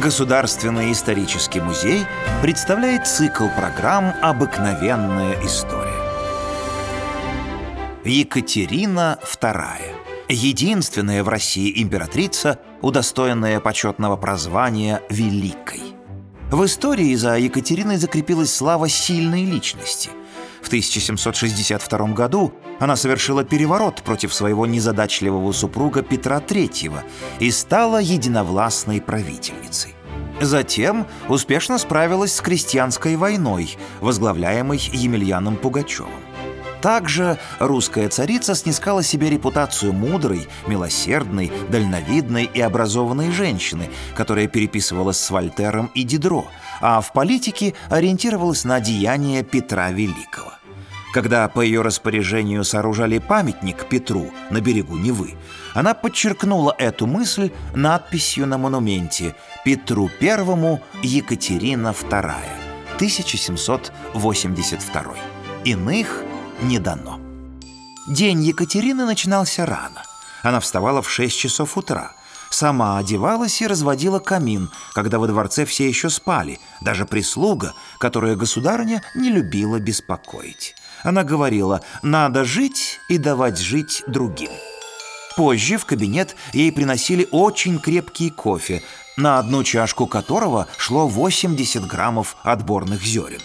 Государственный исторический музей представляет цикл программ «Обыкновенная история». Екатерина II. Единственная в России императрица, удостоенная почетного прозвания «Великой». В истории за Екатериной закрепилась слава сильной личности. В 1762 году она совершила переворот против своего незадачливого супруга Петра III и стала единовластной правительницей. Затем успешно справилась с крестьянской войной, возглавляемой Емельяном Пугачевым. Также русская царица снискала себе репутацию мудрой, милосердной, дальновидной и образованной женщины, которая переписывалась с Вольтером и Дидро, а в политике ориентировалась на деяния Петра Великого. Когда по ее распоряжению сооружали памятник Петру на берегу Невы, она подчеркнула эту мысль надписью на монументе «Петру I Екатерина II, 1782». Иных не дано. День Екатерины начинался рано. Она вставала в 6 часов утра. Сама одевалась и разводила камин, когда во дворце все еще спали, даже прислуга, которая государыня не любила беспокоить. Она говорила «надо жить и давать жить другим». Позже в кабинет ей приносили очень крепкий кофе, на одну чашку которого шло 80 граммов отборных зерен.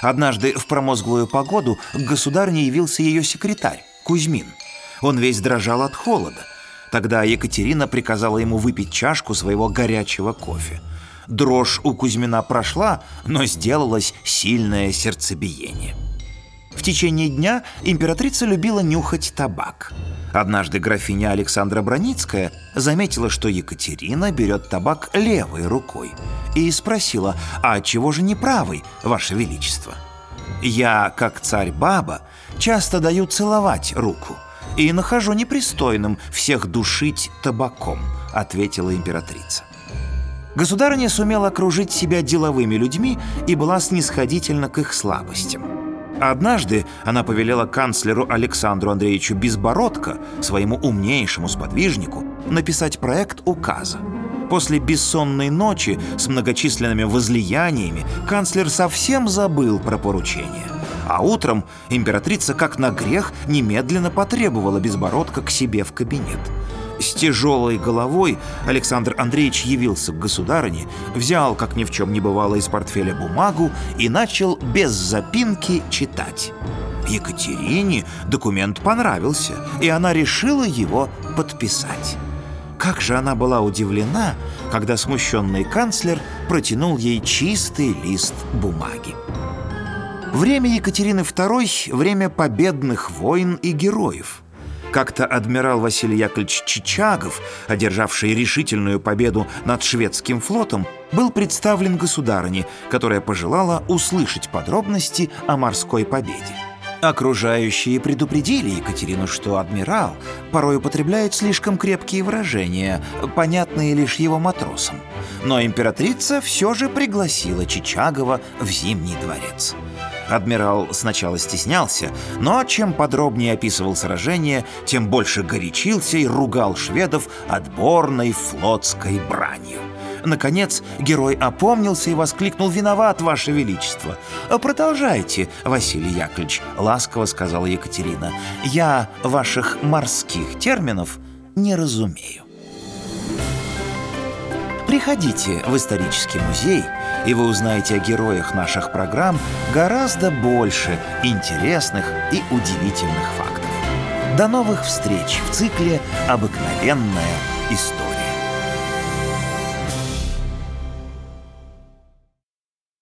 Однажды в промозглую погоду к государне явился ее секретарь, Кузьмин. Он весь дрожал от холода. Тогда Екатерина приказала ему выпить чашку своего горячего кофе. Дрожь у Кузьмина прошла, но сделалось сильное сердцебиение. В течение дня императрица любила нюхать табак. Однажды графиня Александра Броницкая заметила, что Екатерина берет табак левой рукой и спросила, а чего же не правой, Ваше Величество? Я, как царь-баба, часто даю целовать руку и нахожу непристойным всех душить табаком, ответила императрица. Государыня сумела окружить себя деловыми людьми и была снисходительна к их слабостям. Однажды она повелела канцлеру Александру Андреевичу Безбородко, своему умнейшему сподвижнику, написать проект указа. После бессонной ночи с многочисленными возлияниями канцлер совсем забыл про поручение. А утром императрица, как на грех, немедленно потребовала Безбородко к себе в кабинет – с тяжелой головой Александр Андреевич явился к государыне, взял, как ни в чем не бывало, из портфеля бумагу и начал без запинки читать. Екатерине документ понравился, и она решила его подписать. Как же она была удивлена, когда смущенный канцлер протянул ей чистый лист бумаги. Время Екатерины II – время победных войн и героев – как-то адмирал Василий Яковлевич Чичагов, одержавший решительную победу над шведским флотом, был представлен государыне, которая пожелала услышать подробности о морской победе. Окружающие предупредили Екатерину, что адмирал порой употребляет слишком крепкие выражения, понятные лишь его матросам. Но императрица все же пригласила Чичагова в Зимний дворец. Адмирал сначала стеснялся, но чем подробнее описывал сражение, тем больше горячился и ругал шведов отборной флотской бранью. Наконец, герой опомнился и воскликнул «Виноват, Ваше Величество!» «Продолжайте, Василий Яковлевич», — ласково сказала Екатерина. «Я ваших морских терминов не разумею». Приходите в исторический музей, и вы узнаете о героях наших программ гораздо больше интересных и удивительных фактов. До новых встреч в цикле «Обыкновенная история».